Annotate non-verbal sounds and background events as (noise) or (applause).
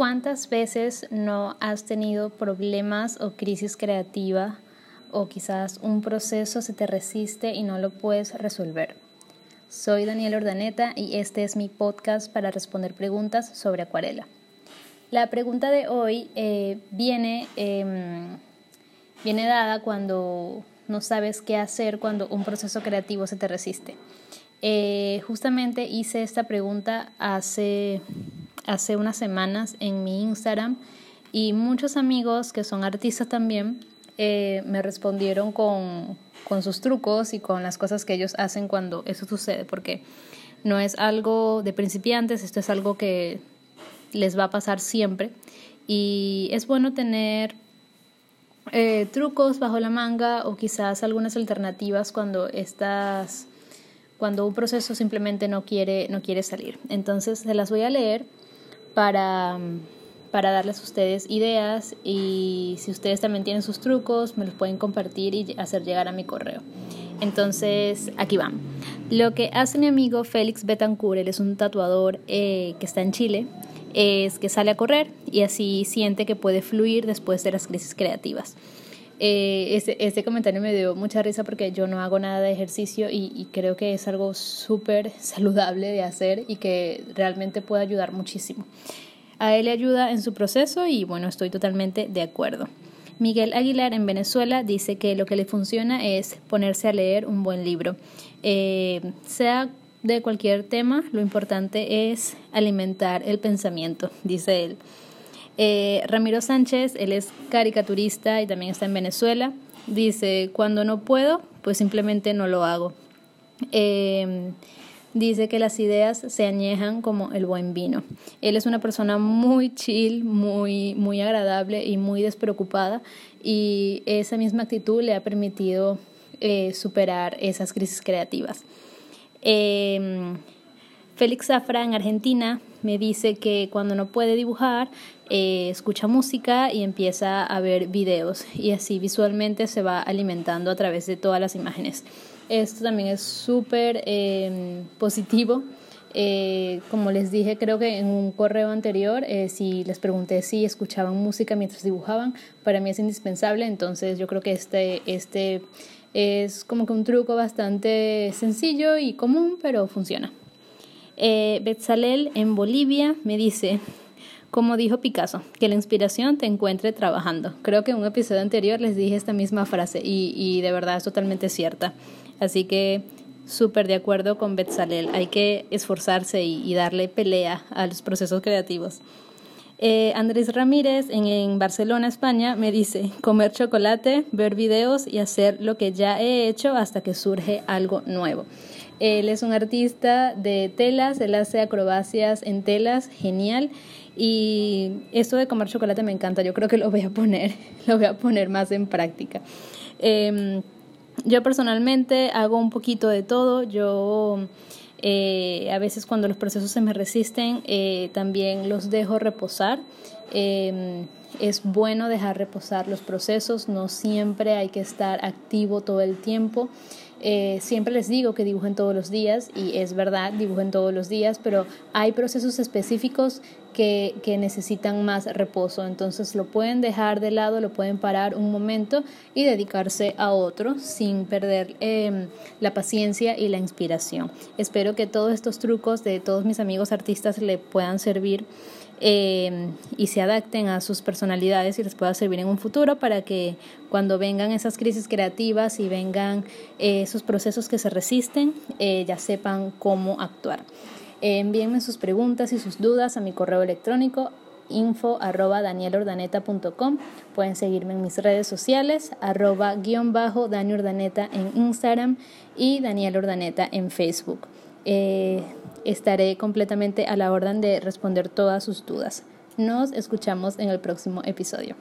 ¿Cuántas veces no has tenido problemas o crisis creativa o quizás un proceso se te resiste y no lo puedes resolver? Soy Daniel Ordaneta y este es mi podcast para responder preguntas sobre acuarela. La pregunta de hoy eh, viene, em, viene dada cuando no sabes qué hacer cuando un proceso creativo se te resiste. Eh, justamente hice esta pregunta hace hace unas semanas en mi Instagram y muchos amigos que son artistas también eh, me respondieron con, con sus trucos y con las cosas que ellos hacen cuando eso sucede, porque no es algo de principiantes, esto es algo que les va a pasar siempre. Y es bueno tener eh, trucos bajo la manga o quizás algunas alternativas cuando estás cuando un proceso simplemente no quiere no quiere salir. Entonces se las voy a leer para, para darles a ustedes ideas y si ustedes también tienen sus trucos, me los pueden compartir y hacer llegar a mi correo. Entonces, aquí van. Lo que hace mi amigo Félix Betancourt, él es un tatuador eh, que está en Chile, es que sale a correr y así siente que puede fluir después de las crisis creativas. Eh, este, comentario me dio mucha risa porque yo no hago nada de ejercicio y, y creo que es algo súper (laughs) saludable de hacer y que realmente puede ayudar muchísimo. A él le ayuda en su proceso y bueno, estoy totalmente de acuerdo. Miguel Aguilar en Venezuela dice que lo que le funciona es ponerse a leer un buen libro. Eh, sea de cualquier tema, lo importante es alimentar el pensamiento, dice él. Eh, Ramiro Sánchez, él es caricaturista y también está en Venezuela. Dice, cuando no puedo, pues simplemente no lo hago. Eh, dice que las ideas se añejan como el buen vino. Él es una persona muy chill, muy, muy agradable y muy despreocupada y esa misma actitud le ha permitido eh, superar esas crisis creativas. Félix Zafra en Argentina me dice que cuando no puede dibujar, eh, escucha música y empieza a ver videos y así visualmente se va alimentando a través de todas las imágenes. Esto también es súper em, positivo. Eh, como les dije, creo que en un correo anterior, eh, si les pregunté si escuchaban música mientras dibujaban, para mí es indispensable. Entonces yo creo que este, este es como que un truco bastante sencillo y común, pero funciona. Eh, Betzalel en Bolivia me dice, como dijo Picasso, que la inspiración te encuentre trabajando. Creo que en un episodio anterior les dije esta misma frase y, y de verdad es totalmente cierta. Así que súper de acuerdo con Betzalel. Hay que esforzarse y, darle pelea a los procesos creativos. Eh, Andrés Ramírez en, en, Barcelona, España, me dice comer chocolate, ver videos y hacer lo que ya he hecho hasta que surge algo nuevo. Él es un artista de telas, él hace acrobacias en telas, genial. Y esto de comer chocolate me encanta, yo creo que lo voy a poner, (laughs) lo voy a poner más en práctica. Em, yo personalmente hago un poquito de todo, yo eh, a veces cuando los procesos se me resisten eh, también los dejo reposar. Em, es bueno dejar reposar los procesos, no siempre hay que estar activo todo el tiempo. Eh, siempre les digo que dibujen todos los días y es verdad, dibujen todos los días, pero hay procesos específicos que, que, necesitan más reposo. Entonces lo pueden dejar de lado, lo pueden parar un momento y dedicarse a otro sin perder em, la paciencia y la inspiración. Espero que todos estos trucos de todos mis amigos artistas le puedan servir Em, y se adapten a sus personalidades y les pueda servir en un futuro para que cuando vengan esas crisis creativas y vengan eh, esos procesos que se resisten, eh, ya sepan cómo actuar. envíenme sus preguntas y sus dudas a mi correo electrónico info arroba danielordaneta.com pueden seguirme en mis redes sociales arroba guion bajo danielordaneta en Instagram y Daniel Ordaneta en Facebook eh, estaré completamente a la orden de responder todas sus dudas. Nos escuchamos en el próximo episodio.